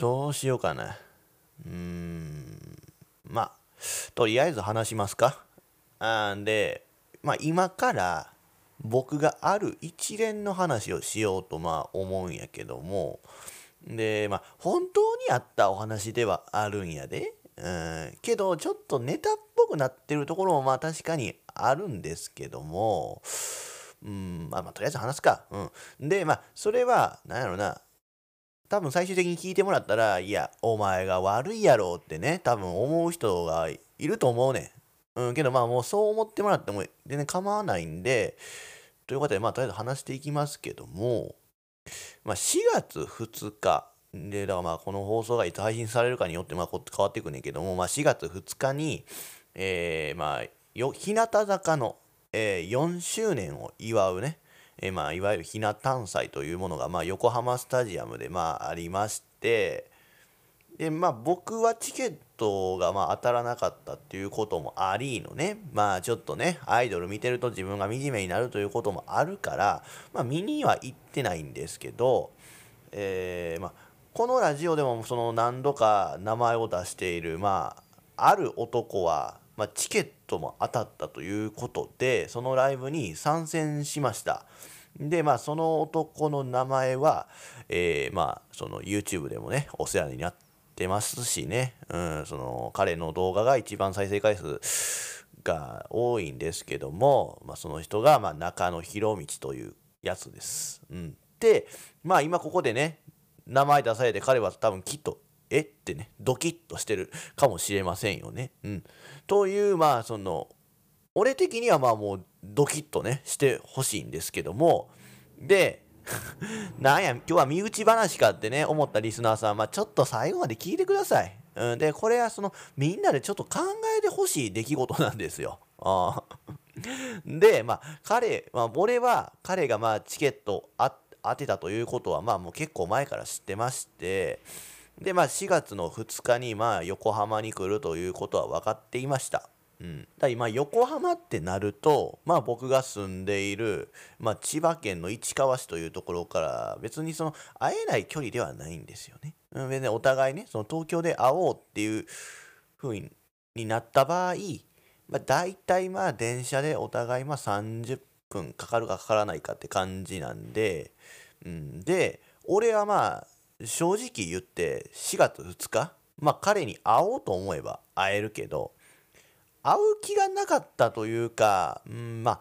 どうしようかな。うーん。まあ、とりあえず話しますか。あんで、まあ今から僕がある一連の話をしようとまあ思うんやけども、で、まあ本当にあったお話ではあるんやで。うん、けどちょっとネタっぽくなってるところもまあ確かにあるんですけども、うん、まあまあとりあえず話すか。うん。で、まあそれは、なんやろな、多分最終的に聞いてもらったら、いや、お前が悪いやろうってね、多分思う人がいると思うねん。うん、けどまあもうそう思ってもらっても全然構わないんで、ということで、まあとりあえず話していきますけども、まあ4月2日、で、だからまあこの放送がいつ配信されるかによってまあ変わっていくねんけども、まあ4月2日に、えー、まあ、よ日向坂の、えー、4周年を祝うね、え、まあ、いわゆるひな誕祭というものが、まあ、横浜スタジアムで、まあ、ありましてで、まあ、僕はチケットが、まあ、当たらなかったっていうこともありのね。まあちょっとねアイドル見てると自分が惨めになるということもあるから、まあ、見には行ってないんですけど、えーまあ、このラジオでもその何度か名前を出している、まあ、ある男は、まあ、チケットも当たったということでそのライブに参戦しました。でまあその男の名前は、えー、まあその YouTube でもねお世話になってますしね、うん、その彼の動画が一番再生回数が多いんですけども、まあ、その人がまあ中野博道というやつです。うん、でまあ今ここでね名前出されて彼は多分きっとえ？ってねドキッとしてるかもしれませんよね。うん、というまあその俺的にはまあもうドキッとねしてほしいんですけどもで なんや今日は身内話かってね思ったリスナーさん、まあ、ちょっと最後まで聞いてください。うん、でこれはそのみんなでちょっと考えてほしい出来事なんですよ。あ でまあ彼、まあ、俺は彼がまあチケット当てたということはまあもう結構前から知ってましてでまあ4月の2日にまあ横浜に来るということは分かっていました。うん、だ今横浜ってなると、まあ、僕が住んでいる、まあ、千葉県の市川市というところから別にその会えない距離ではないんですよね。うん、でねお互いねその東京で会おうっていう風になった場合、まあ、大体まあ電車でお互いまあ30分かかるかかからないかって感じなんで、うん、で俺はまあ正直言って4月2日まあ彼に会おうと思えば会えるけど会う気がなかったというか、うん、まあ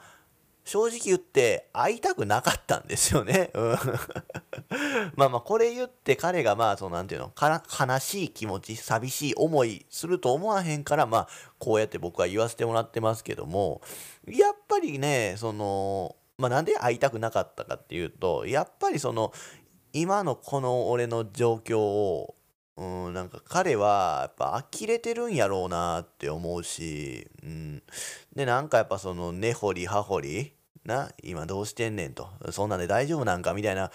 正直言って会いたくなかったんですよね。まあまあこれ言って彼がまあそのなんていうの悲しい気持ち寂しい思いすると思わへんからまあこうやって僕は言わせてもらってますけどもやっぱりねそのまあなんで会いたくなかったかっていうとやっぱりその今のこの俺の状況をうん、なんか彼はやっぱ呆れてるんやろうなって思うし、うん。で、なんかやっぱその根掘り葉掘り、な、今どうしてんねんと、そんなんで大丈夫なんかみたいな、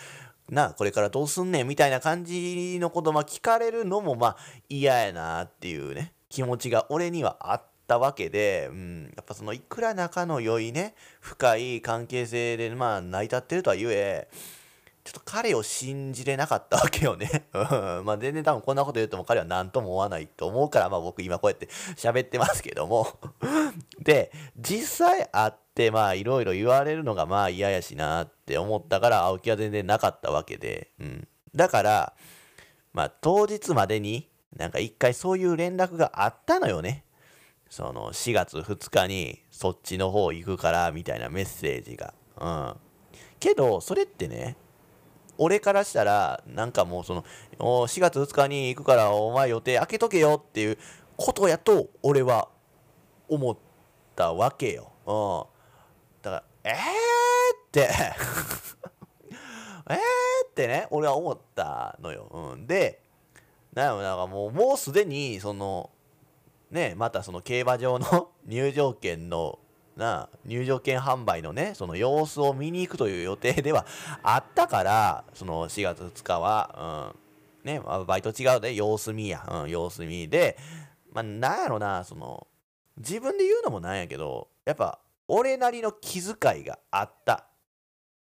な、これからどうすんねんみたいな感じのことまあ聞かれるのもまあ嫌やなっていうね、気持ちが俺にはあったわけで、うん、やっぱそのいくら仲の良いね、深い関係性でまあ成り立ってるとは言え、ちょっと彼を信じれなかったわけよね。まあ全然多分こんなこと言うとも彼は何とも思わないと思うから、まあ僕今こうやって喋ってますけどもで、実際会ってまあいろいろ言われるのがまあ嫌やしなって思ったから会う気は全然なかったわけで。うん。だから、まあ当日までになんか一回そういう連絡があったのよね。その4月2日にそっちの方行くからみたいなメッセージが。うん。けど、それってね、俺からしたら、なんかもうその、4月2日に行くからお前予定開けとけよっていうことやと、俺は思ったわけよ。うん。だから、えーって えーってね、俺は思ったのよ。うん。で、なんなんかもう、もうすでに、その、ね、またその競馬場の 入場券のな入場券販売のねその様子を見に行くという予定ではあったからその4月2日は、うんね、バイト違うで様子見や、うん、様子見で、まあ、なんやろなその自分で言うのもなんやけどやっぱ俺なりの気遣いがあった。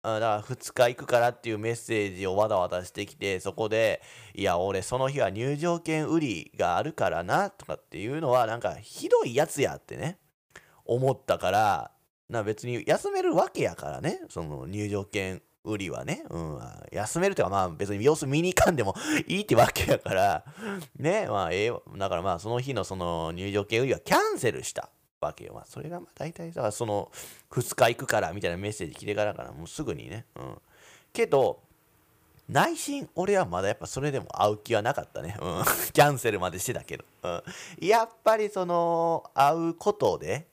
だから2日行くからっていうメッセージをわざわざしてきてそこで「いや俺その日は入場券売りがあるからな」とかっていうのはなんかひどいやつやってね。思ったからな別に休めるわけやからねその入場券売りはね、うん、休めるというかまあ別に様子見に行かんでもいいってわけやから ねまあええだからまあその日のその入場券売りはキャンセルしたわけよ。まあ、それがまあ大体さ、その2日行くからみたいなメッセージ来てからからもうすぐにね。うん。けど、内心、俺はまだやっぱそれでも会う気はなかったね。うん。キャンセルまでしてたけど。うん。やっぱりその、会うことで、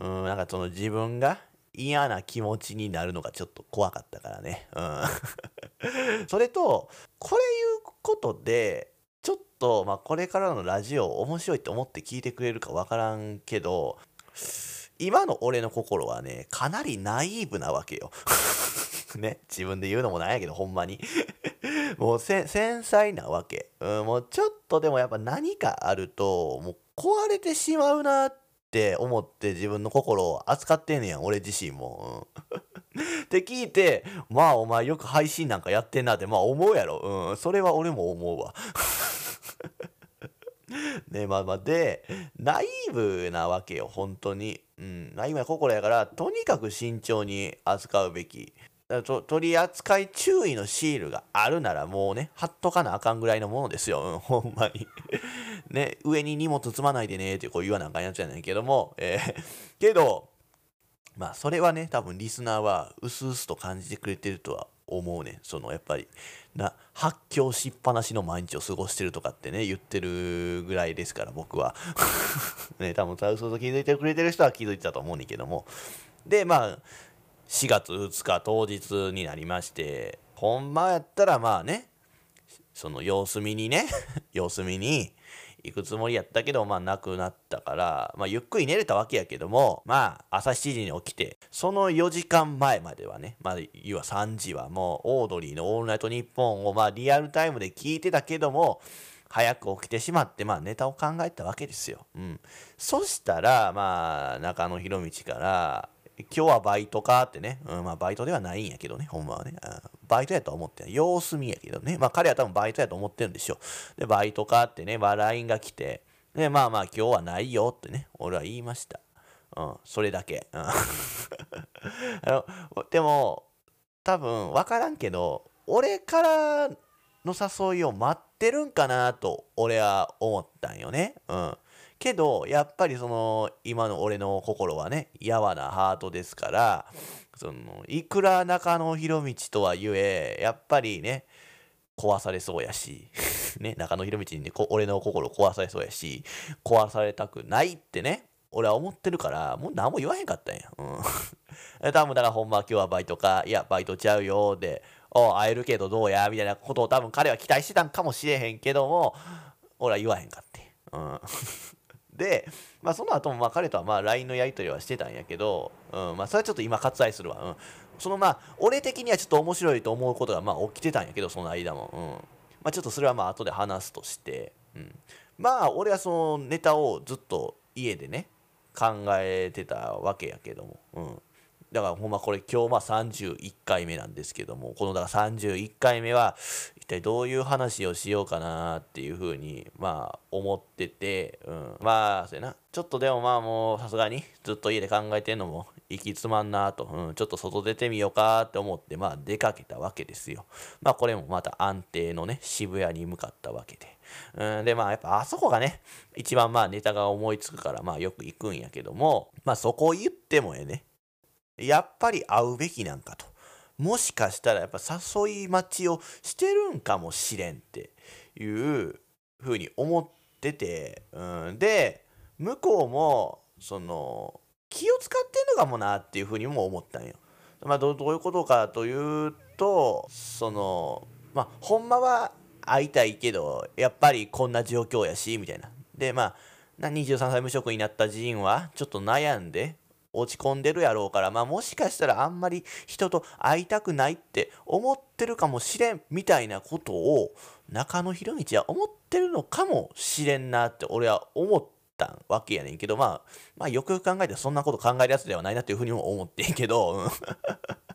うん、なんかその自分が嫌な気持ちになるのがちょっと怖かったからね。うん。それと、これ言うことで、ちょっと、まあ、これからのラジオ面白いって思って聞いてくれるかわからんけど、今の俺の心はね、かなりナイーブなわけよ。ね、自分で言うのもなんやけど、ほんまに。もう繊細なわけ、うん。もうちょっとでもやっぱ何かあると、もう壊れてしまうなってって思って自分の心を扱ってんねやん、俺自身も。って聞いて、まあお前よく配信なんかやってんなって、まあ思うやろ。うん、それは俺も思うわ。ねまあまあでナイーブなわけよ本当にうんナイブな心やからとにかく慎重に扱うべきと取り扱い注意のシールがあるならもうね貼っとかなあかんぐらいのものですよ、うん、ほんまに。ね上に荷物積まないでねってこう言わなあかんやつやねんけども。えー、けどまあそれはね多分リスナーは薄々と感じてくれてるとは思うねそのやっぱりな発狂しっぱなしの毎日を過ごしてるとかってね言ってるぐらいですから僕は。ね多分サウスと気づいてくれてる人は気づいてたと思うねんけども。でまあ4月2日当日になりましてほんまやったらまあねその様子見にね 様子見に行くつもりやったけど、まあ、亡くなったから、まあ、ゆっくり寝れたわけやけども、まあ、朝7時に起きて、その4時間前まではね、まあ、要は3時はもう、オードリーのオールナイトニッポンを、まあ、リアルタイムで聞いてたけども、早く起きてしまって、まあ、ネタを考えたわけですよ。うん。そしたら、まあ、中野博道から、今日はバイトかってね、うん、まあバイトではないんやけどね、ほんまはね。うんバイトやと思って様子見やけどね。まあ彼は多分バイトやと思ってるんでしょう。で、バイトかってね、まあ LINE が来て、で、まあまあ今日はないよってね、俺は言いました。うん、それだけ。うん、あのでも、多分分からんけど、俺からの誘いを待ってるんかなと俺は思ったんよね。うん。けどやっぱりその今の俺の心はねやわなハートですからそのいくら中野博道とはゆえやっぱりね壊されそうやしね中野博道にね俺の心壊されそうやし壊されたくないってね俺は思ってるからもう何も言わへんかったんや。うん、多分だからほんま今日はバイトかいやバイトちゃうよでお会えるけどどうや？みたいなことを多分彼は期待してたんかもしれへんけども俺は言わへんかって。うんで、まあ、その後もまあ彼とはまあ LINE のやり取りはしてたんやけど、うんまあ、それはちょっと今割愛するわ、うん、そのまあ俺的にはちょっと面白いと思うことがまあ起きてたんやけどその間も、うん。まあ、ちょっとそれはまあ後で話すとして、うん、まあ俺はそのネタをずっと家でね考えてたわけやけども、うん、だからほんまこれ今日まあ31回目なんですけども。このだから31回目は一体どういう話をしようかなっていうふうにまあ思ってて、うん、まあそうやな。ちょっとでもまあもうさすがにずっと家で考えてんのも行き詰まんなと、うん、ちょっと外出てみようかって思ってまあ出かけたわけですよ。まあこれもまた安定のね渋谷に向かったわけで。うん、でまあやっぱあそこがね一番まあネタが思いつくからまあよく行くんやけどもまあそこ言ってもええね。やっぱり会うべきなんかと。もしかしたらやっぱ誘い待ちをしてるんかもしれんっていうふうに思ってて、うん、で向こうもその気を使ってんのかもなっていうふうにも思ったんよ。まあ、どういうことかというとそのまあほんまは会いたいけどやっぱりこんな状況やしみたいな。でまあ23歳無職になったジンはちょっと悩んで落ち込んでるやろうから、まあ、もしかしたらあんまり人と会いたくないって思ってるかもしれんみたいなことを中野博道は思ってるのかもしれんなって俺は思ったわけやねんけど、まあ、まあよくよく考えてそんなこと考えるやつではないなっていうふうにも思ってんけど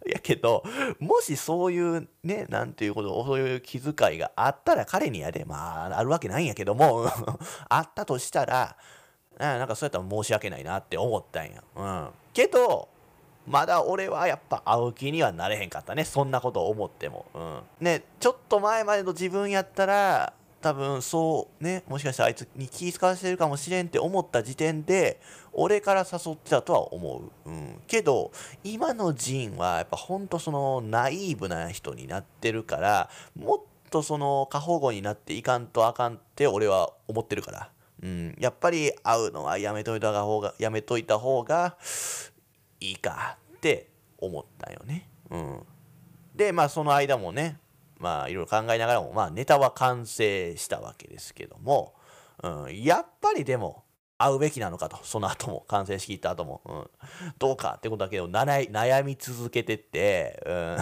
やけどもしそういうねなんていうことそういう気遣いがあったら彼にやでまああるわけないんやけども あったとしたらなんかそうやったら申し訳ないなって思ったんや。うん、けどまだ俺はやっぱ会う気にはなれへんかったね。そんなこと思っても。うん、ねちょっと前までの自分やったら多分そうねもしかしたらあいつに気遣わせてるかもしれんって思った時点で俺から誘ってたとは思う、うん、けど今のジンはやっぱほんとそのナイーブな人になってるからもっとその過保護になっていかんとあかんって俺は思ってるから、うん、やっぱり会うのはやめといた方がやめといた方がいいかって思ったよね、うん、でまあその間もねまあいろいろ考えながらもまあネタは完成したわけですけども、うん、やっぱりでも会うべきなのかとその後も完成しきった後も、うん、どうかってことだけど悩み続けてって、うん、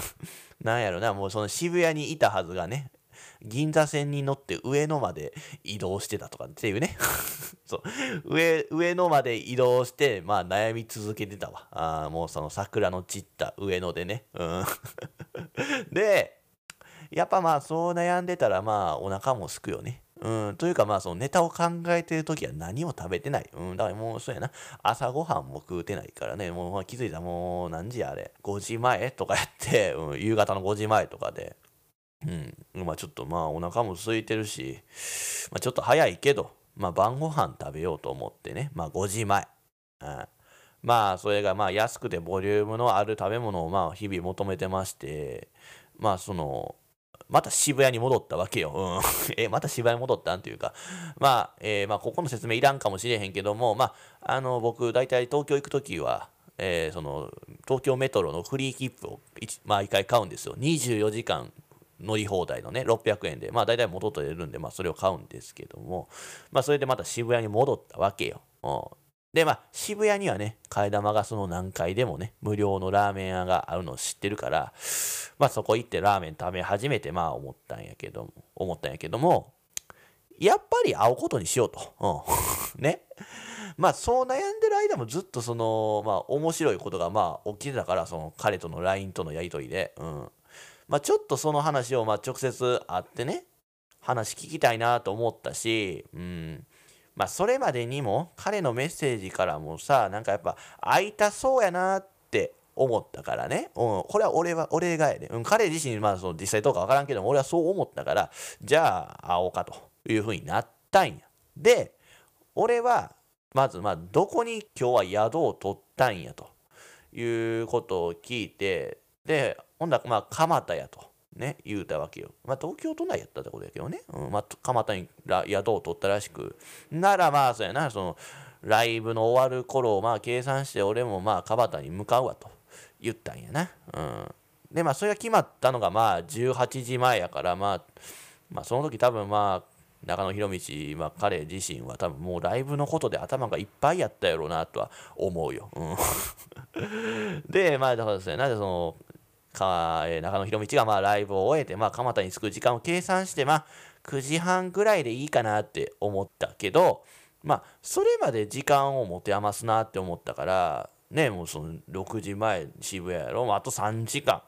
なんやろなもうその渋谷にいたはずがね銀座線に乗って上野まで移動してたとかっていうね そう上上野まで移動してまあ悩み続けてたわあもうその桜の散った上野でね、うん、でやっぱまあそう悩んでたらまあお腹もすくよね。うん、というかまあそのネタを考えてる時は何も食べてない。うん、だからもうそうやな。朝ごはんも食うてないからね。もう気づいたらもう何時あれ ?5 時前とかやって、うん、夕方の5時前とかで。うん、まあちょっとまあお腹も空いてるし、まあ、ちょっと早いけど、まあ晩ご飯食べようと思ってね。まあ5時前。うん、まあそれがまあ安くてボリュームのある食べ物をまあ日々求めてまして、まあその、また渋谷に戻ったわけよ。うん、え、また渋谷に戻ったんていうか、まあ、えー、まあ、ここの説明いらんかもしれへんけども、まあ、あの、僕、大体東京行くときは、えー、その、東京メトロのフリー切符を毎回買うんですよ。24時間乗り放題のね、600円で、まあ、大体元取れるんで、まあ、それを買うんですけども、まあ、それでまた渋谷に戻ったわけよ。で、まあ、渋谷にはね、替え玉がその何回でもね、無料のラーメン屋があるのを知ってるから、まあ、そこ行ってラーメン食べ始めて、まあ、思ったんやけども、思ったんやけども、やっぱり会うことにしようと。うん。ね。まあ、そう悩んでる間もずっとその、まあ、面白いことが、まあ、起きてたから、その、彼との LINE とのやりとりで、うん。まあ、ちょっとその話を、まあ、直接会ってね、話聞きたいなと思ったし、うん。まあそれまでにも彼のメッセージからもさなんかやっぱ会いたそうやなって思ったからね、うん、これは俺は俺がやで、うん、彼自身まあその実際どうか分からんけども俺はそう思ったからじゃあ会おうかというふうになったんや。で俺はまずまあどこに今日は宿を取ったんやということを聞いてでほんだらまあ蒲田やとね、言うたわけよ。まあ、東京都内やったってことやけどね。うん、まあ、蒲田に宿を取ったらしく。ならまあ、そうやな、その、ライブの終わる頃をまあ計算して俺もまあ蒲田に向かうわと言ったんやな。うん。でまあそれが決まったのがまあ18時前やからまあまあその時多分まあ中野博道、まあ、彼自身は多分もうライブのことで頭がいっぱいやったやろうなとは思うよ。うん、でまあだからですねなんでそのか、えー、中野博道がまあライブを終えて、まあ、蒲田に着く時間を計算して、まあ、9時半ぐらいでいいかなって思ったけど、まあ、それまで時間を持て余すなって思ったから、ね、もうその6時前渋谷やろ、まあ、あと3時間。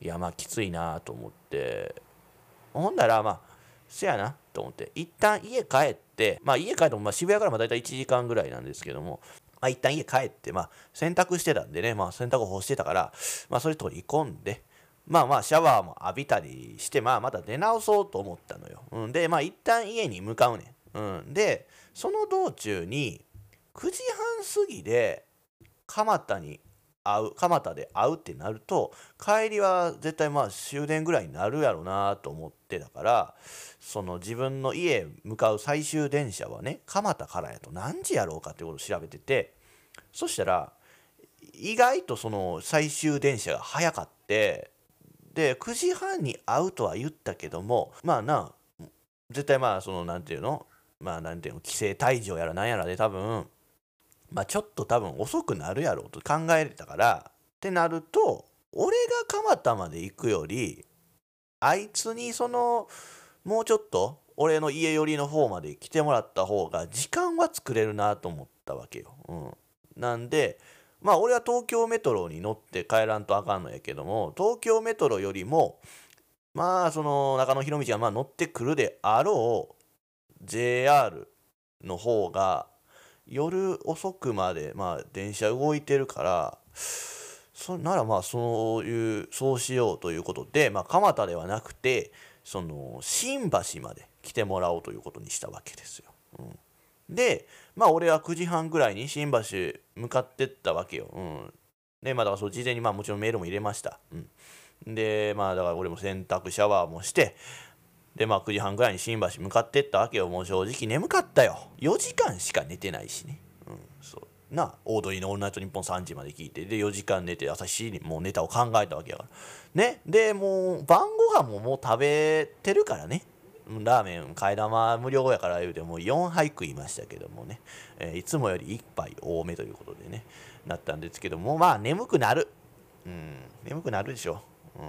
いや、まあ、きついなと思って。ほんなら、まあ、せやなと思って、一旦家帰って、まあ、家帰っても、まあ、渋谷からまあ大体1時間ぐらいなんですけども、まあ、一旦家帰って、まあ、洗濯してたんでね、まあ、洗濯干してたから、まあ、それ取り込んで、まあまあ、シャワーも浴びたりして、まあ、また出直そうと思ったのよ。うん、で、まあ、一旦家に向かうねん。うん、で、その道中に、9時半過ぎで、蒲田に会う蒲田で会うってなると帰りは絶対まあ終電ぐらいになるやろなと思ってだからその自分の家へ向かう最終電車はね蒲田からやと何時やろうかってことを調べててそしたら意外とその最終電車が早かってで9時半に会うとは言ったけどもまあな絶対まあその何て言うのまあ何て言うの規制退場やらなんやらで多分まあちょっと多分遅くなるやろうと考えれたからってなると俺が蒲田まで行くよりあいつにそのもうちょっと俺の家寄りの方まで来てもらった方が時間は作れるなと思ったわけよ。うん、なんでまあ俺は東京メトロに乗って帰らんとあかんのやけども東京メトロよりもまあその中野広道がまあ乗ってくるであろう JR の方が夜遅くまでまあ電車動いてるからそならまあそういうそうしようということで、まあ、蒲田ではなくてその新橋まで来てもらおうということにしたわけですよ。うん、でまあ俺は9時半ぐらいに新橋向かってったわけよ。うん、でまあだからそう事前にまあもちろんメールも入れました。うん、でまあだから俺も洗濯シャワーもしてでまあ9時半ぐらいに新橋向かってったわけよ。もう正直眠かったよ。4時間しか寝てないしね。うんそう。なオードリーの「オールナイトニッポン」3時まで聞いて。で4時間寝て朝7時にもうネタを考えたわけやから。ね。でもう晩ご飯ももう食べてるからね。ラーメン替え玉無料やから言うてもう4杯食いましたけどもね、えー、いつもより1杯多めということでね。なったんですけどもまあ眠くなる。うん眠くなるでしょ、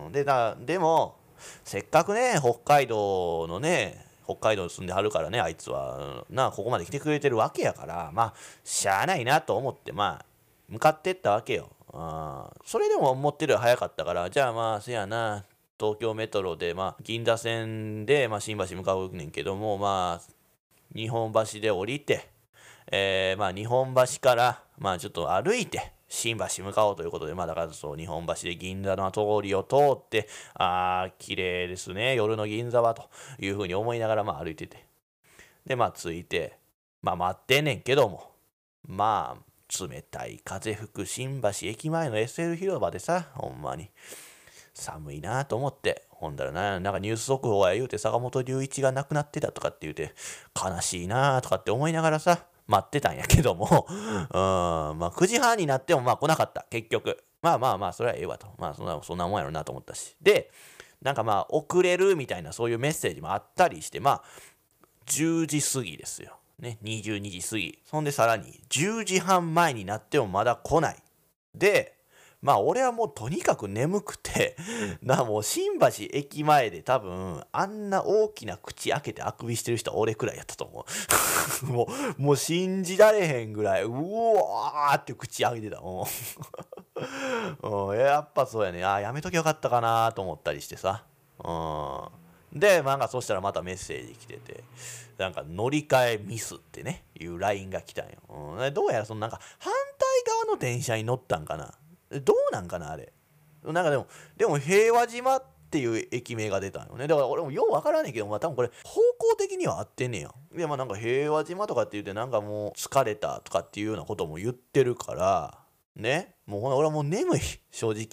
うん、でだでもせっかくね北海道のね北海道に住んではるからねあいつはなここまで来てくれてるわけやからまあしゃあないなと思ってまあ向かってったわけよ。あそれでも思ってるよ早かったから。じゃあまあせやな東京メトロでまあ銀座線で、まあ、新橋向かうねんけどもまあ日本橋で降りてえー、まあ日本橋からまあちょっと歩いて新橋向かおうということで、まあだからそう、日本橋で銀座の通りを通って、ああ、綺麗ですね、夜の銀座はというふうに思いながらまあ歩いてて。で、まあ着いて、まあ待ってんねんけども、まあ、冷たい風吹く新橋駅前の SL 広場でさ、ほんまに。寒いなと思って、ほんだらな、なんかニュース速報や言うて坂本龍一が亡くなってたとかって言うて、悲しいなとかって思いながらさ、待ってたんやけども、うん、まあ9時半になってもまあ来なかった、結局。まあまあまあ、それはええわと。まあそんな、そんなもんやろなと思ったし。で、なんかまあ遅れるみたいなそういうメッセージもあったりして、まあ10時過ぎですよ。ね、22時過ぎ。そんでさらに10時半前になってもまだ来ない。で、まあ俺はもうとにかく眠くて、なもう新橋駅前で多分あんな大きな口開けてあくびしてる人は俺くらいやったと思う。もう、もう信じられへんぐらい、うわーって口開けてた。も うやっぱそうやね。あやめときゃよかったかなと思ったりしてさ。うん、で、なんかそしたらまたメッセージ来てて、なんか乗り換えミスってね、いう LINE が来たんよ。うん、どうやらそのなんか反対側の電車に乗ったんかな。どうなんかなあれ。なんかでもでも平和島っていう駅名が出たんよね。だから俺もようわからねえけど、まあ、多分これ方向的には合ってんねや。でまあなんか平和島とかって言ってなんかもう疲れたとかっていうようなことも言ってるからね。もうほら俺はもう眠い。正直。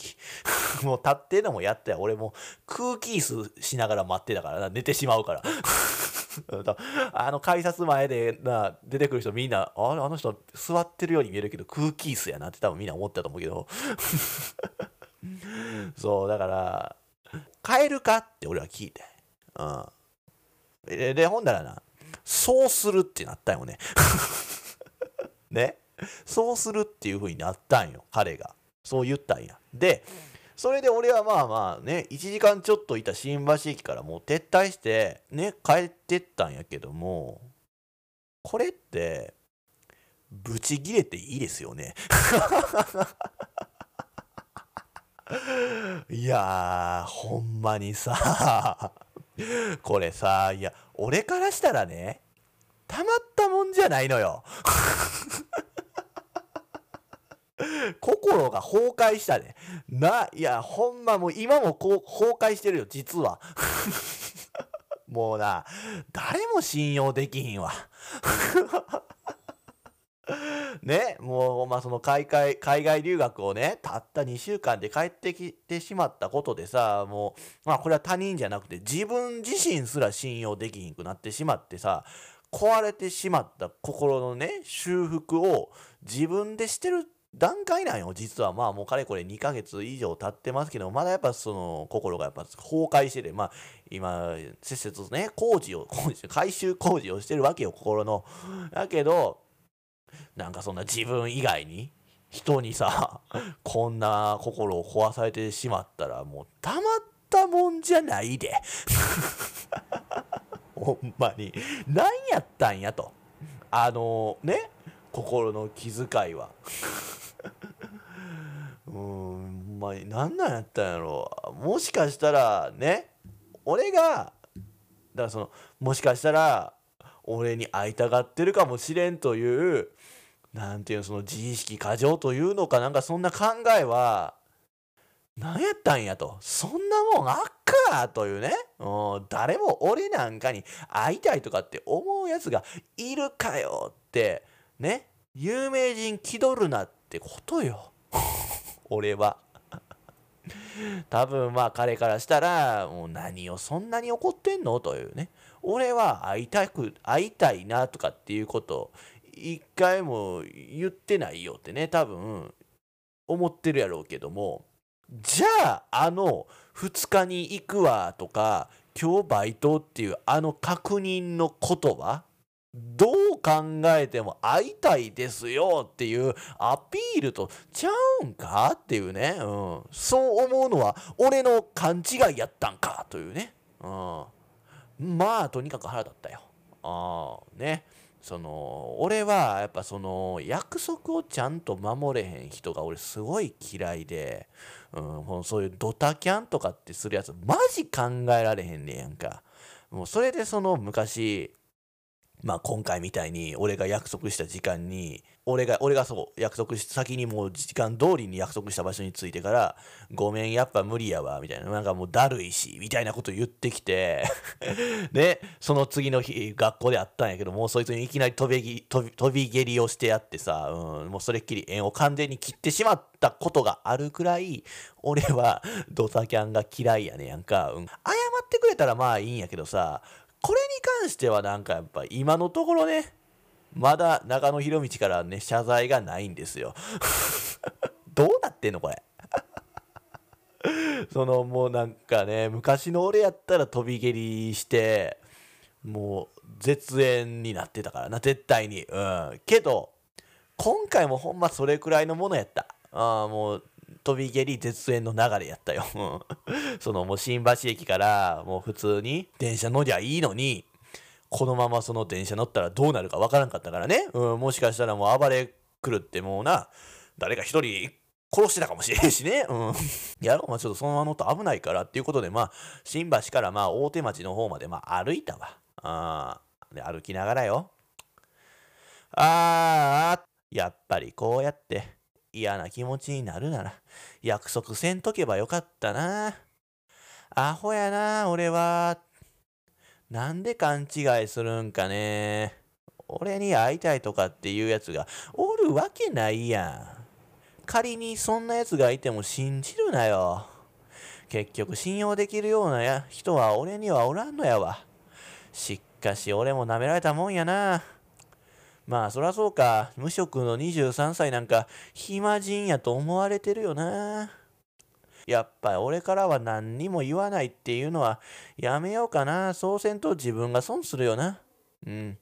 もう立ってのもやったよ俺も空気椅子しながら待ってたからな。寝てしまうから。あの改札前でな出てくる人みんなあれあの人座ってるように見えるけど空気椅子やなって多分みんな思ったと思うけど。そうだから帰るかって俺は聞いて。うん。ででほんだらなそうするってなったよね。ね。そうするっていう風になったんよ彼が。そう言ったんや。でそれで俺はまあまあね1時間ちょっといた新橋駅からもう撤退してね帰ってったんやけどもこれってブチギレていいですよね。いやーほんまにさこれさいや俺からしたらねたまったもんじゃないのよ。心が崩壊したね。な、いや、ほんまもう今もこう崩壊してるよ、実は。もうな、誰も信用できひんわ。ね、もう、まあ、その海外、海外留学をね、たった2週間で帰ってきてしまったことでさ、もう、まあ、これは他人じゃなくて、自分自身すら信用できひんくなってしまってさ、壊れてしまった心のね、修復を自分でしてるって段階なんよ。実はまあもうかれこれ2ヶ月以上経ってますけどまだやっぱその心がやっぱ崩壊しててまあ今せっせとね工事を工事改修工事をしてるわけよ心の。だけどなんかそんな自分以外に人にさこんな心を壊されてしまったらもうたまったもんじゃないで。ほんまに。何やったんやと。あのね心の気遣いは。うんまに何なんやったんやろ。もしかしたらね俺がだからそのもしかしたら俺に会いたがってるかもしれんというなんていうのその自意識過剰というのかなんかそんな考えは何やったんやと。そんなもんあっかというね。う誰も俺なんかに会いたいとかって思うやつがいるかよってね。有名人気取るなってことよ。俺は。多分まあ彼からしたらもう何をそんなに怒ってんの？というね。俺は会いたく会いたいなとかっていうことを一回も言ってないよってね。多分思ってるやろうけども。じゃああの2日に行くわとか今日バイトっていうあの確認のことはどう考えても会いたいですよっていうアピールとちゃうんかっていうね、うん、そう思うのは俺の勘違いやったんかというね、うん、まあとにかく腹立ったよ。あね。その俺はやっぱその約束をちゃんと守れへん人が俺すごい嫌いで、うん、そういうドタキャンとかってするやつマジ考えられへんねやんか。もうそれでその昔まあ今回みたいに俺が約束した時間に俺が俺がそう約束し先にもう時間通りに約束した場所に着いてからごめんやっぱ無理やわみたいな。なんかもうだるいしみたいなこと言ってきて。でその次の日学校で会ったんやけどもうそいつにいきなり飛び飛び蹴りをしてやってさ、うん、もうそれっきり縁を完全に切ってしまったことがあるくらい俺はドタキャンが嫌いやねやんか、うん、謝ってくれたらまあいいんやけどさこれに関してはなんかやっぱ今のところね、まだ中野博道からね、謝罪がないんですよ。どうなってんのこれ？そのもうなんかね、昔の俺やったら飛び蹴りして、もう絶縁になってたからな、絶対に。うん。けど、今回もほんまそれくらいのものやった。ああ、もう飛び蹴り絶縁の流れやったよ。そのもう新橋駅からもう普通に電車乗りゃいいのに、このままその電車乗ったらどうなるかわからんかったからね。うん、もしかしたらもう暴れ狂ってもうな、誰か一人殺してたかもしれんしね。うん。やろう、まあちょっとそのまま乗ったら危ないからっていうことで、まあ、新橋からまあ大手町の方までまあ歩いたわ。あで、歩きながらよ。あー、やっぱりこうやって、嫌な気持ちになるなら、約束せんとけばよかったな。アホやな、俺は。なんで勘違いするんかね。俺に会いたいとかっていうやつがおるわけないやん。仮にそんなやつがいても信じるなよ。結局信用できるようなや人は俺にはおらんのやわ。しっかし俺も舐められたもんやな。まあそらそうか。無職の23歳なんか暇人やと思われてるよな。やっぱり俺からは何にも言わないっていうのはやめようかな。そうせんと自分が損するよな。うん。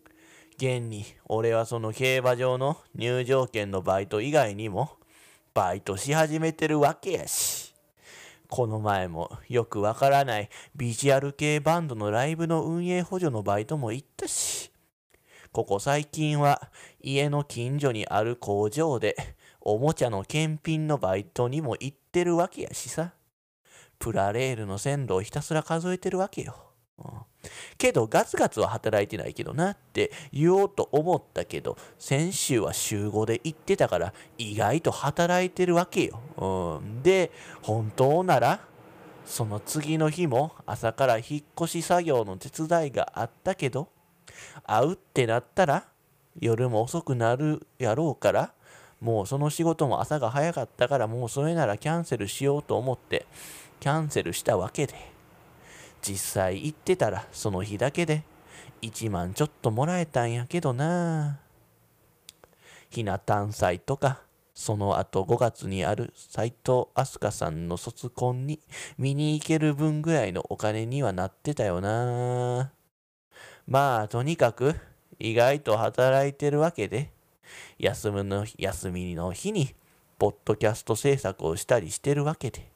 現に俺はその競馬場の入場券のバイト以外にもバイトし始めてるわけやし。この前もよくわからないビジュアル系バンドのライブの運営補助のバイトも行ったし。ここ最近は家の近所にある工場でおもちゃの検品のバイトにも行ってるわけやしさ。プラレールの線路をひたすら数えてるわけよ。うん、けどガツガツは働いてないけどなって言おうと思ったけど先週は週5で行ってたから意外と働いてるわけよ。うん、で本当ならその次の日も朝から引っ越し作業の手伝いがあったけど会うってなったら夜も遅くなるやろうからもうその仕事も朝が早かったからもうそれならキャンセルしようと思ってキャンセルしたわけで。実際行ってたらその日だけで1万ちょっともらえたんやけどな。ひな誕祭とかその後5月にある斎藤飛鳥さんの卒コンに見に行ける分ぐらいのお金にはなってたよな。まあとにかく意外と働いてるわけで休みの休みの日にポッドキャスト制作をしたりしてるわけで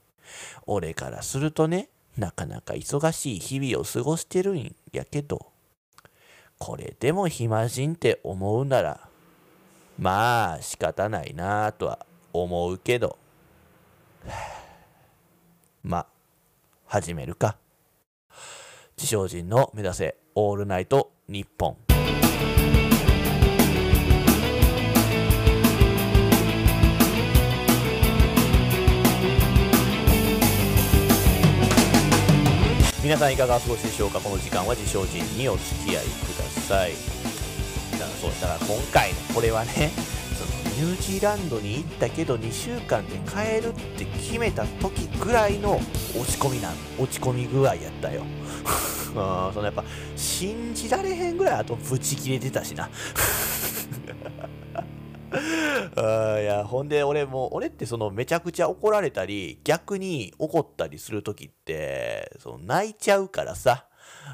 俺からするとねなかなか忙しい日々を過ごしてるんやけどこれでも暇人って思うならまあ仕方ないなぁとは思うけど。まあ始めるか自称人の目指せオールナイト日本皆さんいかがお過ごしでしょうか？この時間は自称人にお付き合いください。だからそうだから今回これはねニュージーランドに行ったけど2週間で帰るって決めた時ぐらいの落ち込みなん落ち込み具合やったよ。うんそのやっぱ信じられへんぐらいあとブチ切れてたしな。あいやほんで俺も俺ってそのめちゃくちゃ怒られたり逆に怒ったりする時ってその泣いちゃうからさ。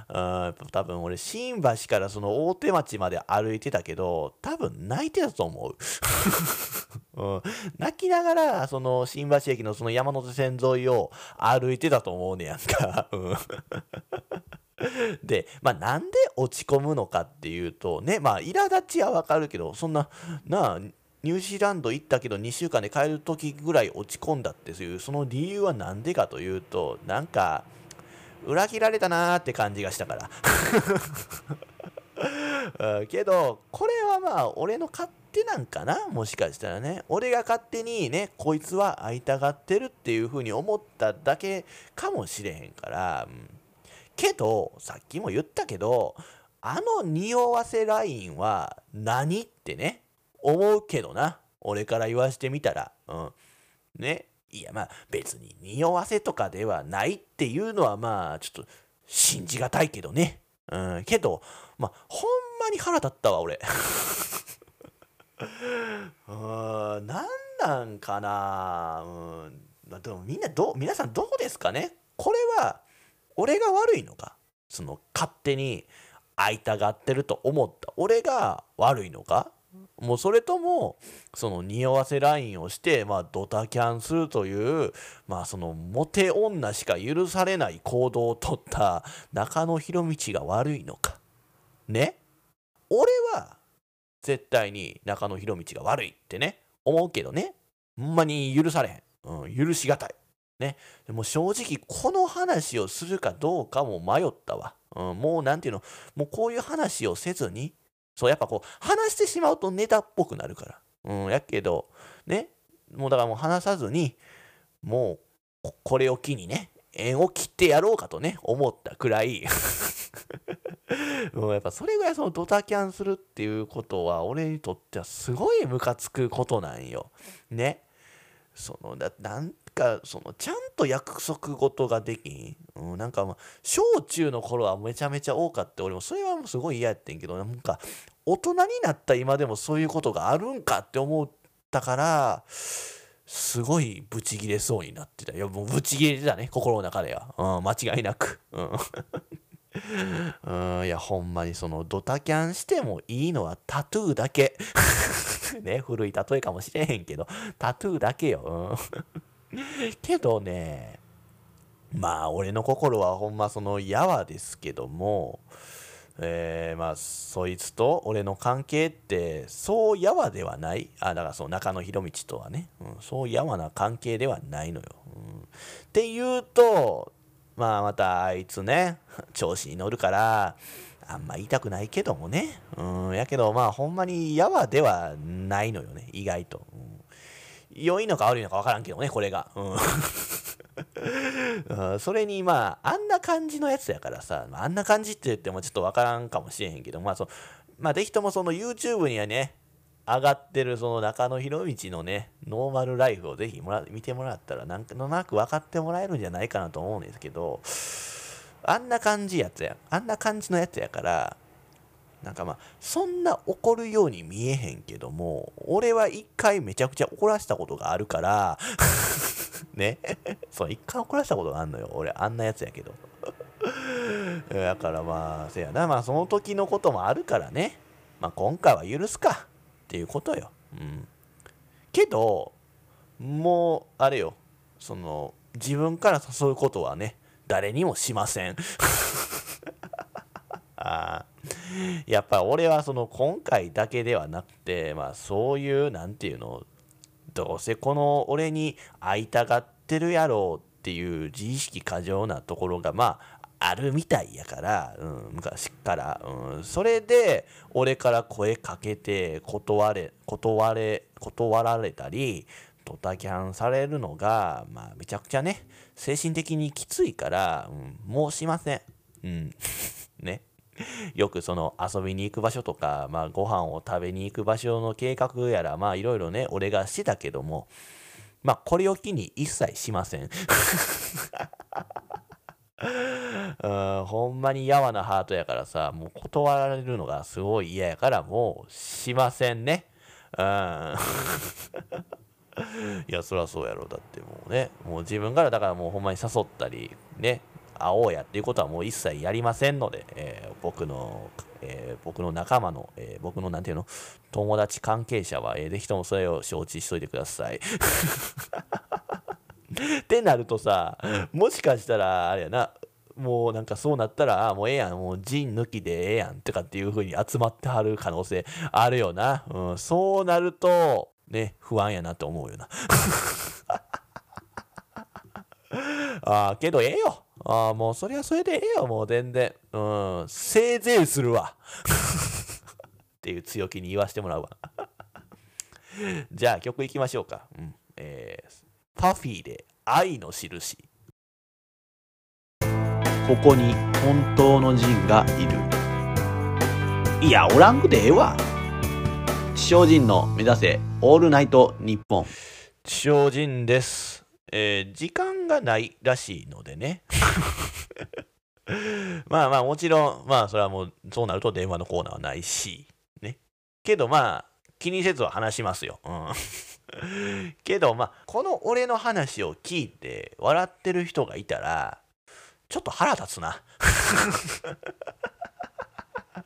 うん多分俺新橋からその大手町まで歩いてたけど多分泣いてたと思う、うん、泣きながらその新橋駅のその山手線沿いを歩いてたと思うねやんか、うん。で、まあ、なんで落ち込むのかっていうとねまあ苛立ちはわかるけどそんななあニュージーランド行ったけど2週間で帰る時ぐらい落ち込んだっていうその理由は何でかというとなんか裏切られたなーって感じがしたから。うんけどこれはまあ俺の勝手なんかな？もしかしたらね。俺が勝手にねこいつは会いたがってるっていう風に思っただけかもしれへんから、うん。けどさっきも言ったけどあの匂わせラインは何ってね思うけどな。俺から言わしてみたら。うん。ね。いやまあ別に匂わせとかではないっていうのはまあちょっと信じがたいけどね。うんけどまあほんまに腹立ったわ俺。うんなんなんかな。うんまあでもみんなどう皆さんどうですかね？これは俺が悪いのか？その勝手に会いたがってると思った俺が悪いのか？もうそれともその匂わせラインをして、まあ、ドタキャンするという、まあ、そのモテ女しか許されない行動をとった中野博道が悪いのか。ね？俺は絶対に中野博道が悪いってね思うけどね。ほんまに許されへん、うん、許しがたい。ね、でも正直この話をするかどうかも迷ったわ、うん、もうなんていうの？もうこういう話をせずにそうやっぱこう話してしまうとネタっぽくなるから、うん、やけどねもうだからもう話さずにもうこれを機にね縁を切ってやろうかとね思ったくらい。もうやっぱそれぐらいそのドタキャンするっていうことは俺にとってはすごいムカつくことなんよ。ね。そのだなんかそのちゃんと約束事ができん、うん、なんかまあ小中の頃はめちゃめちゃ多かって俺もそれはもうすごい嫌やってんけどなんか大人になった今でもそういうことがあるんかって思ったからすごいブチギレそうになってた。いやもうブチギレてたね心の中では、うん、間違いなく、うん。うん、いやほんまにそのドタキャンしてもいいのはタトゥーだけ。ね古い例えかもしれへんけどタトゥーだけよ、うん、けどねまあ俺の心はほんまそのやわですけどもえー、まあそいつと俺の関係ってそうやわではない。あだからその中野博道とはね、うん、そうやわな関係ではないのよ、うん、っていうとまあまたあいつね調子に乗るからあんま言いたくないけどもね。うんやけどまあほんまにやわではないのよね意外と、うん、良いのか悪いのか分からんけどねこれが。うん。それにまああんな感じのやつやからさ、あ、んな感じって言ってもちょっとわからんかもしれへんけどまあそまあぜひともその YouTube にはね上がってるその中野博道のねノーマルライフをぜひもら見てもらったらなんとなく分かってもらえるんじゃないかなと思うんですけどあんな感じやつやあんな感じのやつやからなんかまあそんな怒るように見えへんけども俺は一回めちゃくちゃ怒らせたことがあるから ね。そう一回怒らせたことがあんのよ。俺あんなやつやけど。だからまあせやな。まあその時のこともあるからね。まあ今回は許すか。っていうことよ。うん。けどもうあれよ。その自分から誘うことはね誰にもしません。あ あ やっぱ俺はその今回だけではなくてまあそういうなんていうのどうせこの俺に会いたがってるやろうっていう自意識過剰なところがまああるみたいやから、うん、昔から、うん、それで俺から声かけて断れ断れ断られたりドタキャンされるのが、まあ、めちゃくちゃね精神的にきついから、うん、もうしません。うん、ね。よくその遊びに行く場所とか、まあ、ご飯を食べに行く場所の計画やらまあいろいろね俺がしてたけどもまあこれを機に一切しません。うんほんまにやわなハートやからさもう断られるのがすごい嫌やからもうしませんね。うん いやそりゃそうやろだってもうねもう自分からだからもうほんまに誘ったりね会おうやっていうことはもう一切やりませんので、えー僕の、えー僕の仲間の、えー僕のなんていうの？友達関係者は、えーぜひともそれを承知しといてください。ってなるとさもしかしたらあれやなもうなんかそうなったらあもうええやんもう陣抜きでええやんとかっていう風に集まってはる可能性あるよな、うん、そうなるとね不安やなと思うよな。あーけどええよ。あーもうそれはそれでええよもう全然。うん。せいぜいするわ。っていう強気に言わせてもらうわ。じゃあ曲いきましょうか、うん。えーパフィーで愛の印。ここに本当のジンがいる。いやおらんくてええわ。精進の目指せオールナイトニッポン。精進です、えー時間がないらしいのでね。まあまあもちろんまあそれはもうそうなると電話のコーナーはないしね。けどまあ気にせずは話しますよ、うん。けどまあこの俺の話を聞いて笑ってる人がいたらちょっと腹立つな。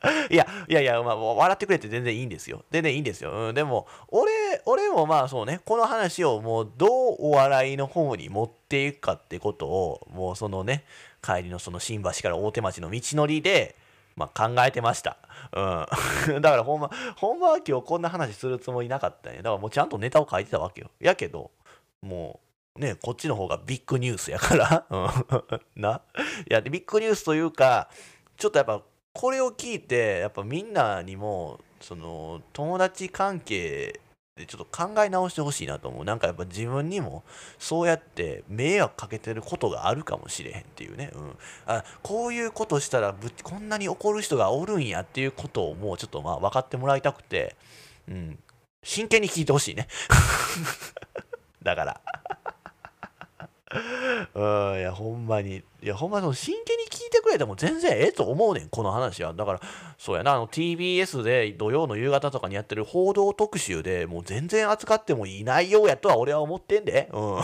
いやいやいや、まあ、笑ってくれて全然いいんですよ全然いいんですよ、うん、でも俺俺もまあそうねこの話をもうどうお笑いの方に持っていくかってことをもうそのね帰りのその新橋から大手町の道のりでまあ、考えてました。うん。だからほんま、ほんまは今日こんな話するつもりなかったんや。だからもうちゃんとネタを書いてたわけよ。やけど、もう、ね、こっちの方がビッグニュースやから。うん。な。いや、ビッグニュースというか、ちょっとやっぱ、これを聞いて、やっぱみんなにも、その、友達関係でちょっと考え直してほしいなと思う。なんかやっぱ自分にもそうやって迷惑かけてることがあるかもしれへんっていうね。うん。あこういうことしたらぶこんなに怒る人がおるんやっていうことをもうちょっとまあ分かってもらいたくて、うん。真剣に聞いてほしいね。だから。うん、いや、ほんまに。いや、ほんまその真剣に聞いてくれても全然ええと思うねん、この話は。だから、そうやな、あの TBS で土曜の夕方とかにやってる報道特集でもう全然扱ってもいい内容やとは俺は思ってんで。うん。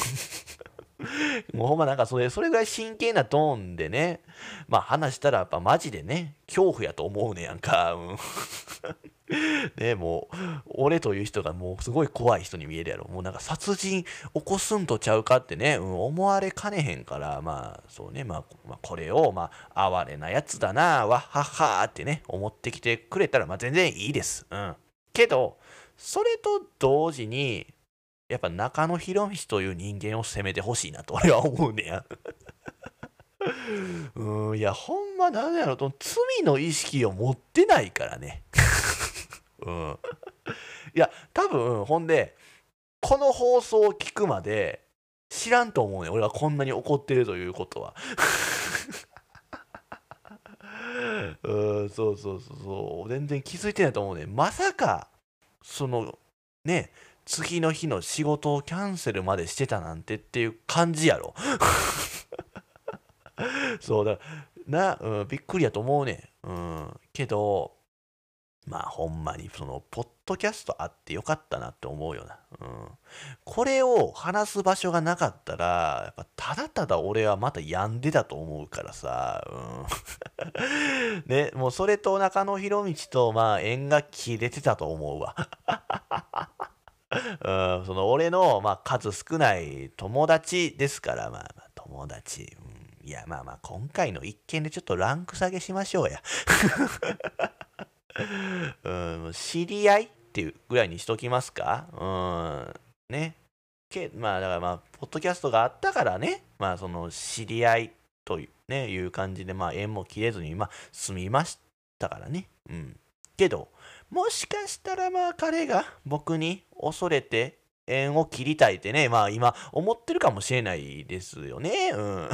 もうほんまなんかそれ、それぐらい真剣なトーンでね、まあ話したらやっぱマジでね、恐怖やと思うねやんか。うん ねもう、俺という人がもうすごい怖い人に見えるやろ。もうなんか殺人起こすんとちゃうかってね、うん、思われかねへんから、まあそうね、まあ、まあ、これを、まあ、哀れなやつだな、わっはっはーってね、思ってきてくれたら、まあ全然いいです。うん。けど、それと同時に、やっぱ中野博道という人間を責めてほしいなと俺は思うねや。うん、いや、ほんまなんやろ、と罪の意識を持ってないからね。うん。いや、多分、ほんで、この放送を聞くまで知らんと思うね。俺はこんなに怒ってるということは。うん、そうそうそうそう。全然気づいてないと思うね。まさか、その、ね、次の日の仕事をキャンセルまでしてたなんてっていう感じやろ。そうだな、うん、びっくりやと思うね。うん、けど、まあほんまにそのポッドキャストあってよかったなって思うよな。うん、これを話す場所がなかったらやっぱただただ俺はまた病んでたと思うからさ。うん、ねもうそれと中野博道とまあ縁が切れてたと思うわ。うん、その俺の、まあ、数少ない友達ですから、まあ、まあ友達、うん、いやまあまあ今回の一件でちょっとランク下げしましょうや。うん、知り合いっていうぐらいにしときますか？うん、ね。けまあだからまあポッドキャストがあったからね。まあその知り合いという,、ね、いう感じでまあ縁も切れずにまあ済みましたからね。うん。けどもしかしたらまあ彼が僕に恐れて縁を切りたいってねまあ今思ってるかもしれないですよねうん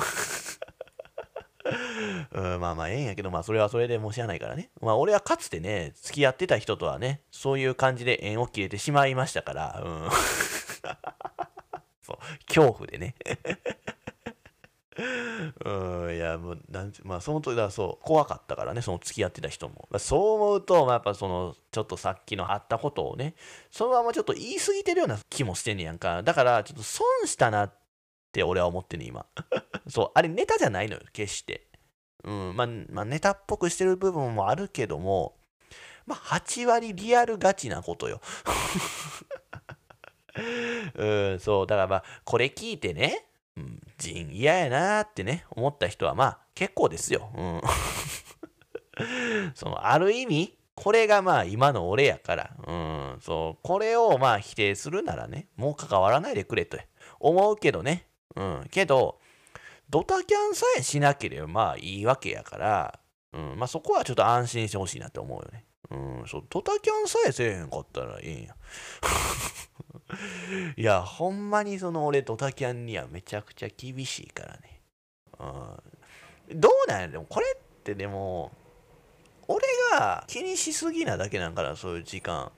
うん、まあまあええんやけど、まあそれはそれでもしゃあないからね。まあ俺はかつてね、付き合ってた人とはね、そういう感じで縁を切れてしまいましたから、うん。そう、恐怖でね。うん、いや、もう、なんまあ、その時はそう、怖かったからね、その付き合ってた人も。まあ、そう思うと、まあ、やっぱその、ちょっとさっきのあったことをね、そのままちょっと言い過ぎてるような気もしてんねやんか。だから、ちょっと損したなって俺は思ってんね、今。そう、あれネタじゃないのよ、決して。うん、まあ、まあ、ネタっぽくしてる部分もあるけども、まあ、8割リアルガチなことよ。うん、そう、だからまあ、これ聞いてね、うん、人嫌やなってね、思った人はまあ、結構ですよ。うん。その、ある意味、これがまあ今の俺やから、うん、そう、これをまあ否定するならね、もう関わらないでくれと思うけどね、うん、けど、ドタキャンさえしなければまあいいわけやから、うん、まあそこはちょっと安心してほしいなって思うよね。うん、そう、ドタキャンさえせえへんかったらいいんや。いや、ほんまにその俺ドタキャンにはめちゃくちゃ厳しいからね。うん、どうなんやでもこれってでも、俺が気にしすぎなだけなんかな、そういう時間。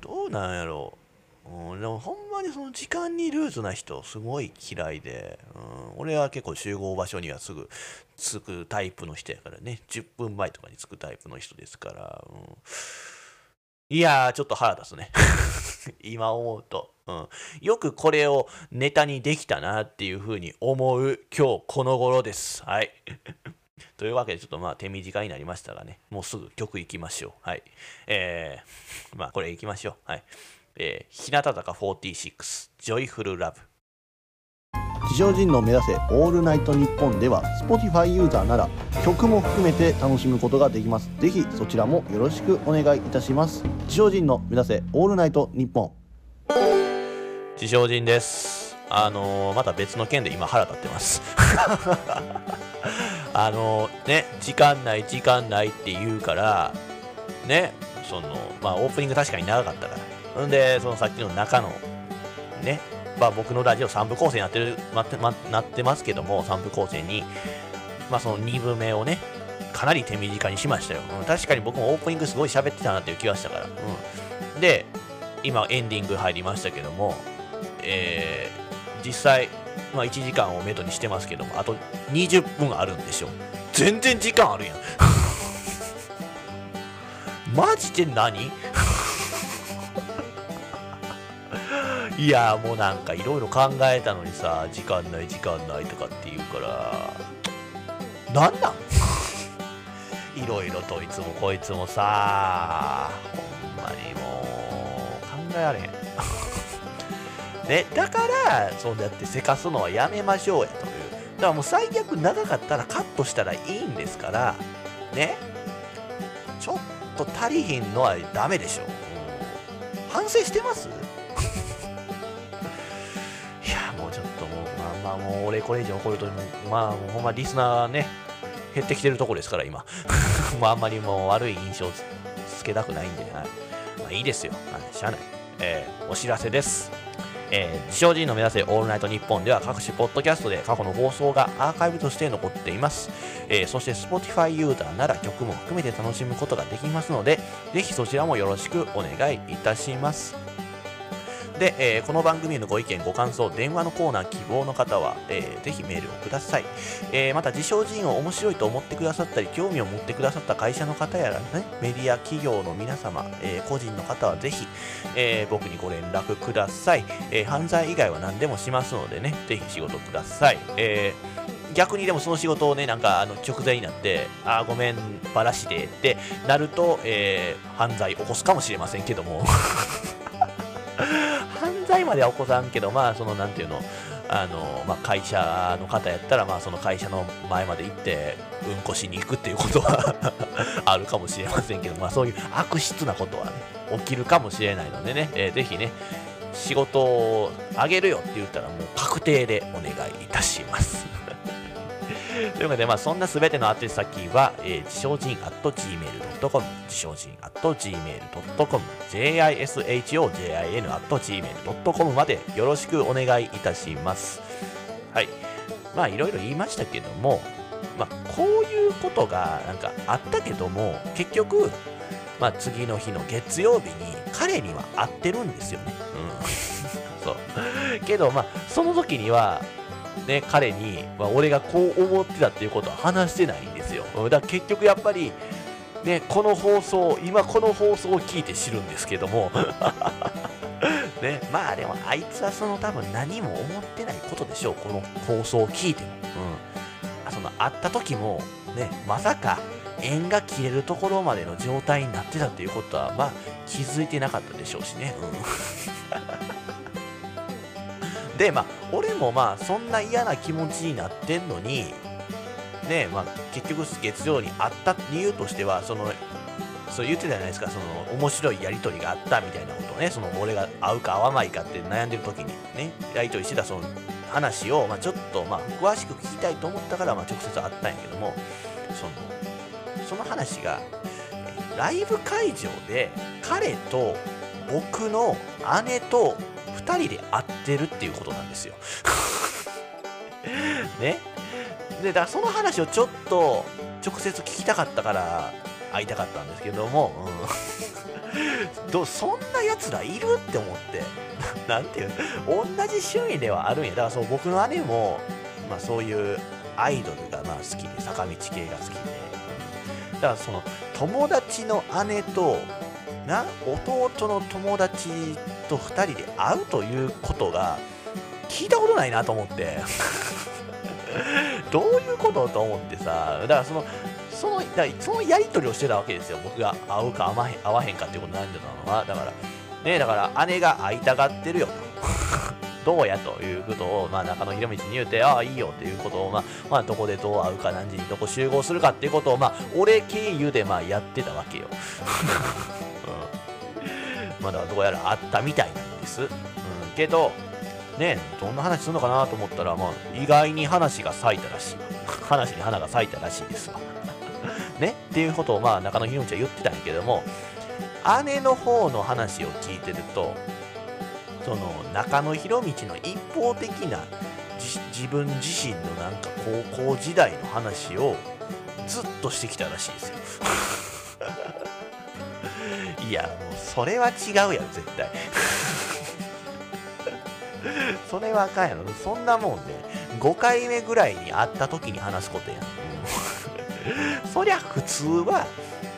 どうなんやろ？う。ん、でもほんまにその時間にルーズな人すごい嫌いで、うん、俺は結構集合場所にはすぐ着くタイプの人やからね。10分前とかに着くタイプの人ですから、うん、いやーちょっと腹立つね。今思うと、うん、よくこれをネタにできたなっていうふうに思う今日この頃です。はい。というわけでちょっとまあ手短になりましたがね。もうすぐ曲いきましょう。はい。えー、まあこれいきましょう。はい。えー、日向坂46ジョイフルラブ地上人の目指せオールナイトニッポンでは Spotify ユーザーなら曲も含めて楽しむことができます。ぜひそちらもよろしくお願いいたします。地上人の目指せオールナイトニッポン。地上人です。あのー、また別の件で今腹立ってます。あのー、ね時間ない時間ないって言うからねそのまあオープニング確かに長かったから。んで、そのさっきの中の、ね、まあ僕のラジオ3部構成になってる、まま、なってますけども、3部構成に、まあその2部目をね、かなり手短にしましたよ。うん、確かに僕もオープニングすごい喋ってたなっていう気はしたから。うん、で、今エンディング入りましたけども、えー、実際、まあ1時間をめどにしてますけども、あと20分あるんでしょ。全然時間あるやん。マジで何？いやもうなんかいろいろ考えたのにさ時間ない時間ないとかって言うからなんなん？いろいろといつもこいつもさほんまにもう考えられへん。ねだからそうやってせかすのはやめましょうやという。だからもう最悪長かったらカットしたらいいんですからね。ちょっと足りひんのはダメでしょ、反省してます？もう俺これ以上怒るとまあもうほんまリスナーね減ってきてるとこですから今。まああんまりもう悪い印象つけたくないんで、はい。まあ、いいですよ、はい、しゃあない、えー、お知らせです。えー、自称人の目指せオールナイトニッポンでは各種ポッドキャストで過去の放送がアーカイブとして残っています。えー、そして Spotify ユーザーなら曲も含めて楽しむことができますので、ぜひそちらもよろしくお願いいたします。で、えー、この番組のご意見、ご感想、電話のコーナー希望の方は、えー、ぜひメールをください。えー、また、自称人を面白いと思ってくださったり、興味を持ってくださった会社の方やらね、メディア企業の皆様、えー、個人の方はぜひ、えー、僕にご連絡ください。えー、犯罪以外は何でもしますのでね、ぜひ仕事ください。えー、逆にでもその仕事をね、なんかあの直前になって、あごめん、ばらしでってなると、えー、犯罪起こすかもしれませんけども。までは起こさんけど、まあ、その、なんていうの、あの、まあ、会社の方やったら、まあ、その会社の前まで行って、うんこしに行くっていうことは あるかもしれませんけど、まあ、そういう悪質なことはね、起きるかもしれないのでね、えー、ぜひね、仕事をあげるよって言ったらもう確定でお願いいたします。ということで、まあ、そんなすべての宛先は、えー、自称人 at gmail.com、自称人 at gmail.com、jishojin at gmail.com までよろしくお願いいたします。はい。まあ、いろいろ言いましたけども、まあ、こういうことがなんかあったけども、結局、まあ、次の日の月曜日に彼には会ってるんですよね。うん。そう。けど、まあ、その時には、ね、彼に、まあ、俺がこう思ってたっていうことは話してないんですよ。だから結局やっぱり、ね、この放送、今この放送を聞いて知るんですけども、ね、まあでもあいつはその多分何も思ってないことでしょう、この放送を聞いても。うん、その会った時も、ね、まさか縁が切れるところまでの状態になってたっていうことは、まあ気づいてなかったでしょうしね。うんで、まあ、俺もまあ、そんな嫌な気持ちになってんのに、ね、まあ、結局月曜にあった理由としては、その、そう言ってたじゃないですか、その、面白いやりとりがあったみたいなことをね、その、俺が合うか合わないかって悩んでる時にね、やりとりしてたその話を、まあ、ちょっと、まあ、詳しく聞きたいと思ったから、まあ、直接会ったんやけども、その、その話が、ライブ会場で彼と僕の姉と2人で会ってるっていうことなんですよ。ね。でだからその話をちょっと直接聞きたかったから会いたかったんですけども、うん、どそんなやつらいるって思って なんていう同じ趣味ではあるんや。だからそう僕の姉も、まあ、そういうアイドルがまあ好きで坂道系が好きで。だからその友達の姉とな弟の友達と2人で会うということが聞いたことないなと思って。どういうことと思ってさだからそのそのだそのやり取りをしてたわけですよ。僕が会うか会わへん会わへんかっていうことになってたのは。だからねだから姉が会いたがってるよと。どうやということを、まあ、中野博道に言うて、ああ、いいよっていうことを、まあ、まあ、どこでどう会うか、何時にどこ集合するかっていうことを、まあ、俺経由で、まあ、やってたわけよ。まだどうやらあったみたいなんです。うん、けど、ね、どんな話するのかなと思ったら、まあ、意外に話が咲いたらしい。話に花が咲いたらしいですわ。ね、っていうことを、まあ、中野ひろみちゃん言ってたんやけども、姉の方の話を聞いてると、その中野博道の一方的な自分自身のなんか高校時代の話をずっとしてきたらしいですよ。いや、もうそれは違うやろ、絶対。それはあかんやろ。そんなもんね、5回目ぐらいに会った時に話すことやん。そりゃ普通は、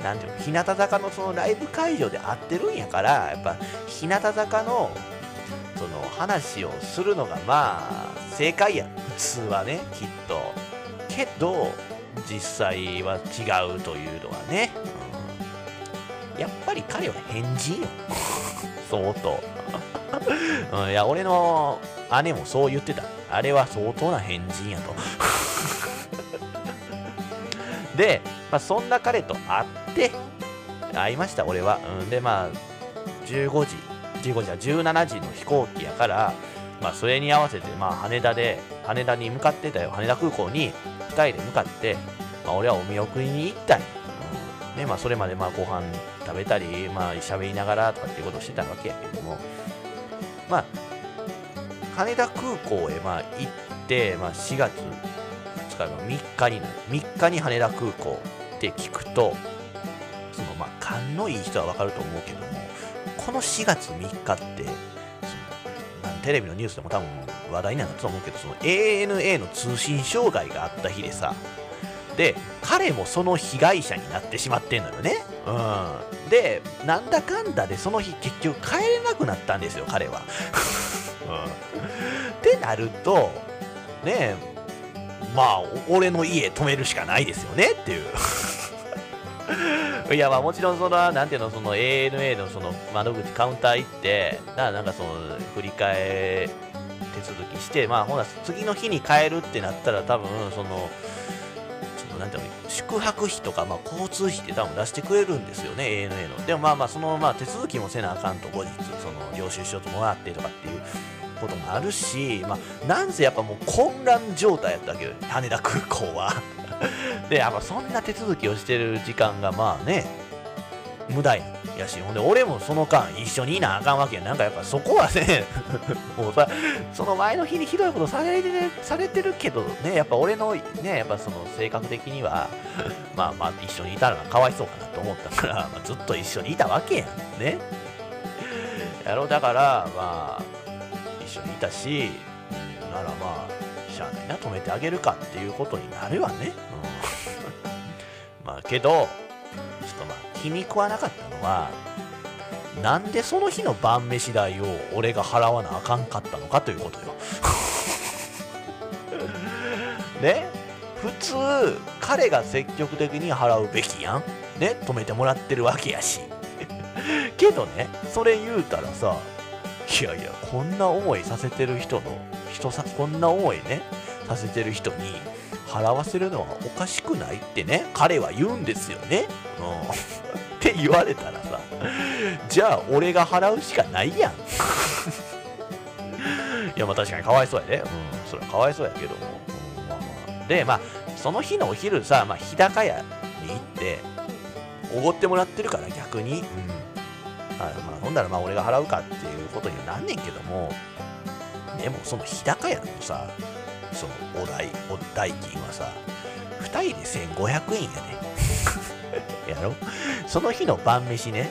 なんていうの、日向坂のそのライブ会場で会ってるんやから、やっぱ、日向坂の、その話をするのがまあ、正解やん。普通はね、きっと。けど、実際は違うというのはね。やっぱり彼は変人よ。相当。うん、いや、俺の姉もそう言ってた。あれは相当な変人やと。で、まあ、そんな彼と会って、会いました、俺は。うん、で、まあ、15時、15時は17時の飛行機やから、まあ、それに合わせて、まあ、羽田で、羽田に向かってたよ。羽田空港に2人で向かって、まあ、俺はお見送りに行ったんねまあ、それまでまあご飯食べたり、まあ、喋りながらとかっていうことをしてたわけやけども、まあ、羽田空港へまあ行って、まあ、4月2日の3日になる。3日に羽田空港って聞くとそのまあ勘のいい人はわかると思うけどもこの4月3日ってテレビのニュースでも多分話題になったと思うけどその ANA の通信障害があった日でさで彼もその被害者になってしまってんのよね、うん、でなんだかんだでその日結局帰れなくなったんですよ彼は、うん、ってなるとねまあ俺の家止めるしかないですよねっていう。いやまあもちろんそのなんていうのその ANA のその窓口カウンター行ってだなんかその振り替え手続きしてまあほな次の日に帰るってなったら多分そのなんていうの宿泊費とか、まあ、交通費って多分出してくれるんですよね ANA の。でもまあまあそのまあ手続きもせなあかんと後日その領収書ともらってとかっていうこともあるし、まあ、なんせやっぱもう混乱状態やったわけよ羽田空港は。でやっぱそんな手続きをしてる時間がまあね無駄や。んしほんで俺もその間一緒にいなあかんわけや。なんかやっぱそこはね もうさその前の日にひどいことされてされてるけどねやっぱ俺のねやっぱその性格的には まあまあ一緒にいたのがかわいそうかなと思ったから、まあ、ずっと一緒にいたわけやんね。やろだからまあ一緒にいたしならまあしゃあないな止めてあげるかっていうことになるわね、うん、まあけどちょっとまあ気に食わなかったのはなんでその日の晩飯代を俺が払わなあかんかったのかということよ。ね？普通彼が積極的に払うべきやん。ね？止めてもらってるわけやし。けどねそれ言うたらさいやいやこんな思いさせてる人の人さこんな思いねさせてる人に払わせるのはおかしくないってね彼は言うんですよね、うん、って言われたらさじゃあ俺が払うしかないやん。いやまあ確かにかわいそうやで、うん、それはかわいそうやけど、うんまあまあ、でまあその日のお昼さ、まあ、日高屋に行っておごってもらってるから逆に、うん。あまあ、ほんならまあ俺が払うかっていうことにはなんねんけども。でもその日高屋のさそのお代お代金はさ2人で1500円やで、やろ？その日の晩飯ね。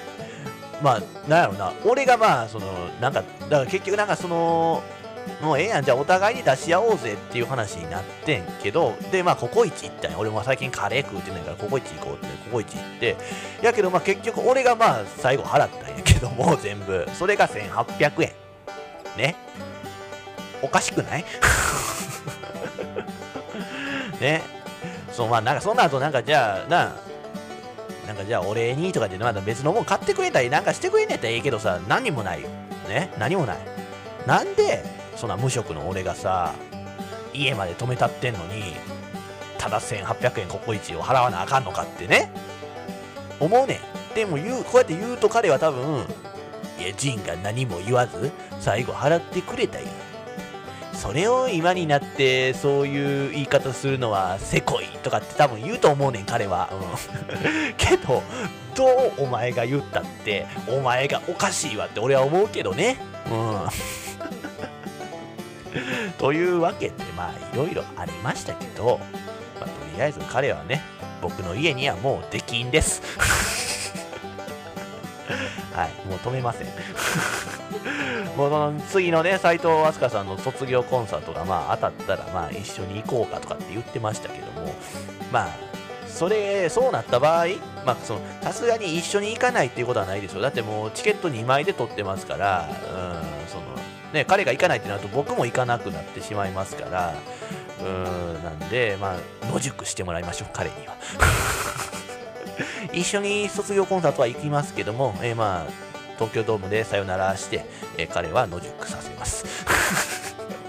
まあなんやろな。俺がまあそのなんかだから結局なんかそのもうええやん。じゃあお互いに出し合おうぜっていう話になってんけどでまあココイチ行ったんや。俺も最近カレー食うてないからココイチ行こうってココイチ行って。やけどまあ結局俺がまあ最後払ったんやけど も全部。それが1800円。ね？おかしくない？ね。そうまあなんかそんな後なんかじゃあななんかじゃあお礼にとかでまだ別のもん買ってくれたりなんかしてくれんねやったらええけどさ何もないよ。ね何もない。なんでそんな無職の俺がさ家まで止めたってんのにただ1800円ココイチを払わなあかんのかってね。思うねん。でも言うこうやって言うと彼は多分いやジンが何も言わず最後払ってくれたや。んそれを今になってそういう言い方するのはせこいとかって多分言うと思うねん彼は、うん、けどどうお前が言ったってお前がおかしいわって俺は思うけどね。うん。というわけでまあいろいろありましたけど、まあ、とりあえず彼はね僕の家にはもう出禁です。はいもう止めません。もうその次のね、斎藤飛鳥さんの卒業コンサートがまあ当たったら、まあ一緒に行こうかとかって言ってましたけども、まあ、それ、そうなった場合、まあ、その、さすがに一緒に行かないっていうことはないでしょう。だってもうチケット2枚で取ってますから、うん、その、ね、彼が行かないってなると僕も行かなくなってしまいますから、うん、なんで、まあ、野宿してもらいましょう、彼には。一緒に卒業コンサートは行きますけども、えー、まあ、東京ドームでさよならして、えー、彼は野宿させます。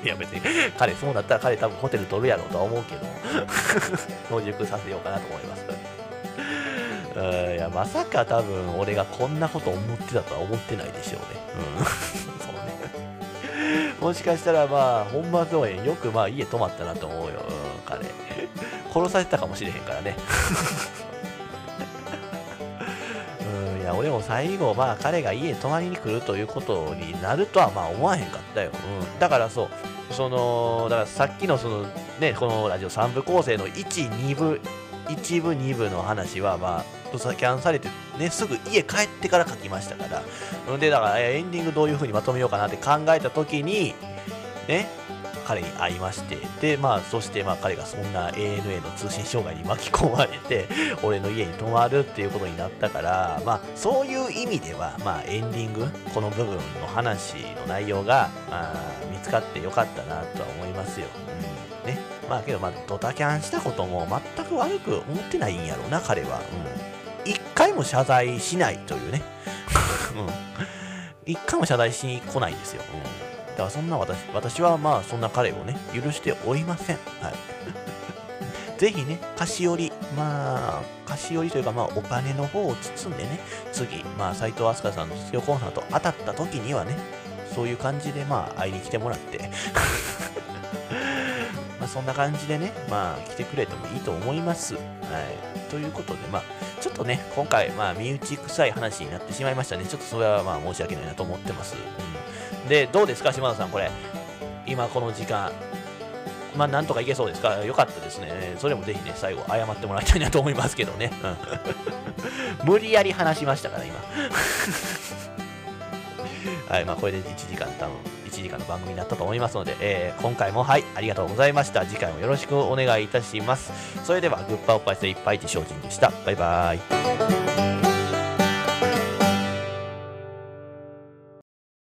い や別に彼そうなったら彼多分ホテル取るやろうとは思うけど。野宿させようかなと思います。いやまさか多分俺がこんなこと思ってたとは思ってないでしょうね。うん。そうね。もしかしたらまあ本番公演よくまあ家泊まったなと思うよ、うん、彼。殺されてたかもしれへんからね。や俺も最後、まあ、彼が家に泊まりに来るということになるとはまあ思わへんかったよ。うん、だからそう、その、だからさっきのその、ね、このラジオ3部構成の1、2部、1部、2部の話は、まあ、ドサキャンされて、ね、すぐ家帰ってから書きましたから。で、だからエンディングどういう風にまとめようかなって考えた時に、ね、彼に会いましてでまあそしてまあ彼がそんな ANA の通信障害に巻き込まれて 俺の家に泊まるっていうことになったからまあそういう意味ではまあエンディングこの部分の話の内容が、あ、見つかってよかったなとは思いますよ、うん、ね。まあけどまあドタキャンしたことも全く悪く思ってないんやろうな彼は、うん、一回も謝罪しないというね。うん。一回も謝罪しに来ないんですよ、うん。だそんな私、私はまあそんな彼をね、許しておりません。はい。ぜひね、菓子折りまあ、菓子折りというか、まあ、お金の方を包んでね、次、まあ、斎藤飛鳥さんの卒業コンサート当たった時にはね、そういう感じで、まあ、会いに来てもらって、まあ、そんな感じでね、まあ、来てくれてもいいと思います。はい。ということで、まあ、ちょっとね、今回、まあ、身内臭い話になってしまいましたね。ちょっとそれは、まあ、申し訳ないなと思ってます。うん、で、どうですか、島田さん、これ。今、この時間。まあ、なんとかいけそうですか？よかったですね。それもぜひね、最後、謝ってもらいたいなと思いますけどね。うん 無理やり話しましたから、今。はい、まあ、これで1時間、多分1時間の番組になったと思いますので、えー今回もはい、ありがとうございました。次回もよろしくお願いいたします。それでは、グッパおっぱい精いっぱい自精進でした。バイバーイ。